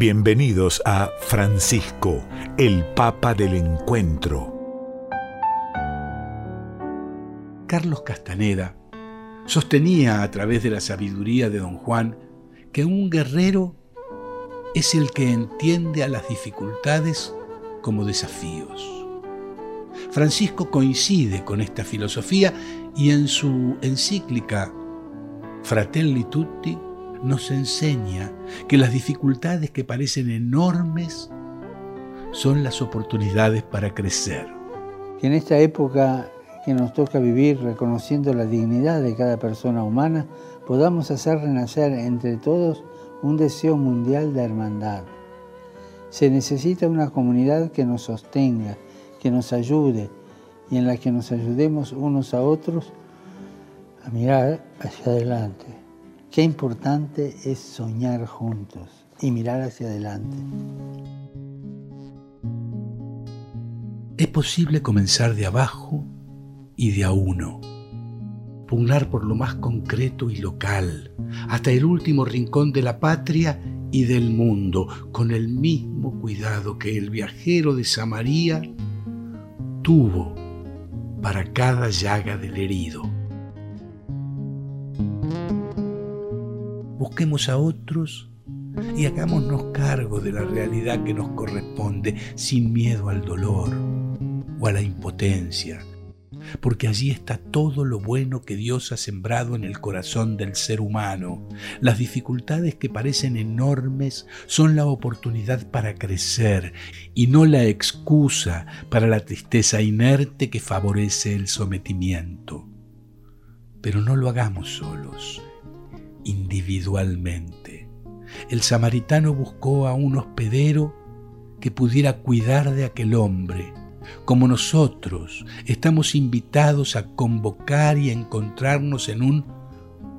Bienvenidos a Francisco, el Papa del Encuentro. Carlos Castaneda sostenía a través de la sabiduría de don Juan que un guerrero es el que entiende a las dificultades como desafíos. Francisco coincide con esta filosofía y en su encíclica Fratelli Tutti nos enseña que las dificultades que parecen enormes son las oportunidades para crecer. en esta época que nos toca vivir reconociendo la dignidad de cada persona humana, podamos hacer renacer entre todos un deseo mundial de hermandad. Se necesita una comunidad que nos sostenga, que nos ayude y en la que nos ayudemos unos a otros a mirar hacia adelante. Qué importante es soñar juntos y mirar hacia adelante. Es posible comenzar de abajo y de a uno, pugnar por lo más concreto y local, hasta el último rincón de la patria y del mundo, con el mismo cuidado que el viajero de Samaria tuvo para cada llaga del herido. Busquemos a otros y hagámonos cargo de la realidad que nos corresponde sin miedo al dolor o a la impotencia, porque allí está todo lo bueno que Dios ha sembrado en el corazón del ser humano. Las dificultades que parecen enormes son la oportunidad para crecer y no la excusa para la tristeza inerte que favorece el sometimiento. Pero no lo hagamos solos individualmente. El samaritano buscó a un hospedero que pudiera cuidar de aquel hombre. Como nosotros estamos invitados a convocar y a encontrarnos en un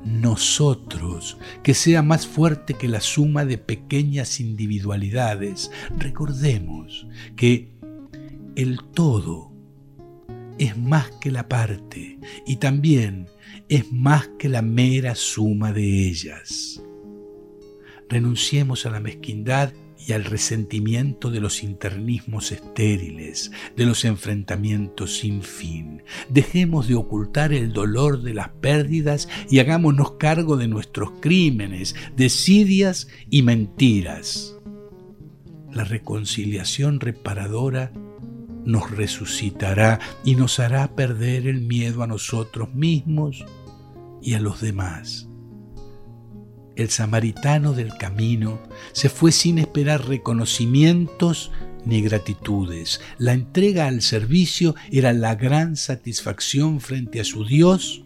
nosotros que sea más fuerte que la suma de pequeñas individualidades. Recordemos que el todo es más que la parte y también es más que la mera suma de ellas. Renunciemos a la mezquindad y al resentimiento de los internismos estériles, de los enfrentamientos sin fin. Dejemos de ocultar el dolor de las pérdidas y hagámonos cargo de nuestros crímenes, desidias y mentiras. La reconciliación reparadora nos resucitará y nos hará perder el miedo a nosotros mismos y a los demás. El samaritano del camino se fue sin esperar reconocimientos ni gratitudes. La entrega al servicio era la gran satisfacción frente a su Dios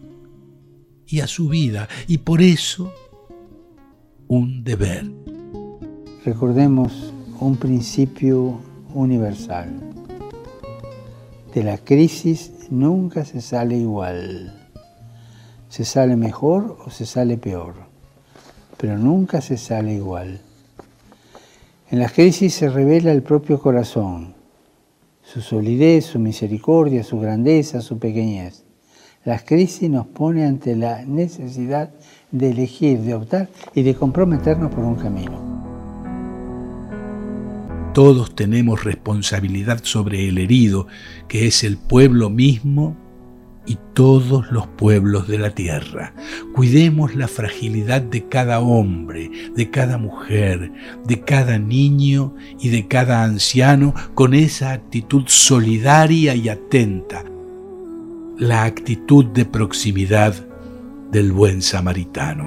y a su vida, y por eso un deber. Recordemos un principio universal. De la crisis nunca se sale igual. Se sale mejor o se sale peor, pero nunca se sale igual. En la crisis se revela el propio corazón, su solidez, su misericordia, su grandeza, su pequeñez. La crisis nos pone ante la necesidad de elegir, de optar y de comprometernos por un camino. Todos tenemos responsabilidad sobre el herido, que es el pueblo mismo y todos los pueblos de la tierra. Cuidemos la fragilidad de cada hombre, de cada mujer, de cada niño y de cada anciano con esa actitud solidaria y atenta, la actitud de proximidad del buen samaritano.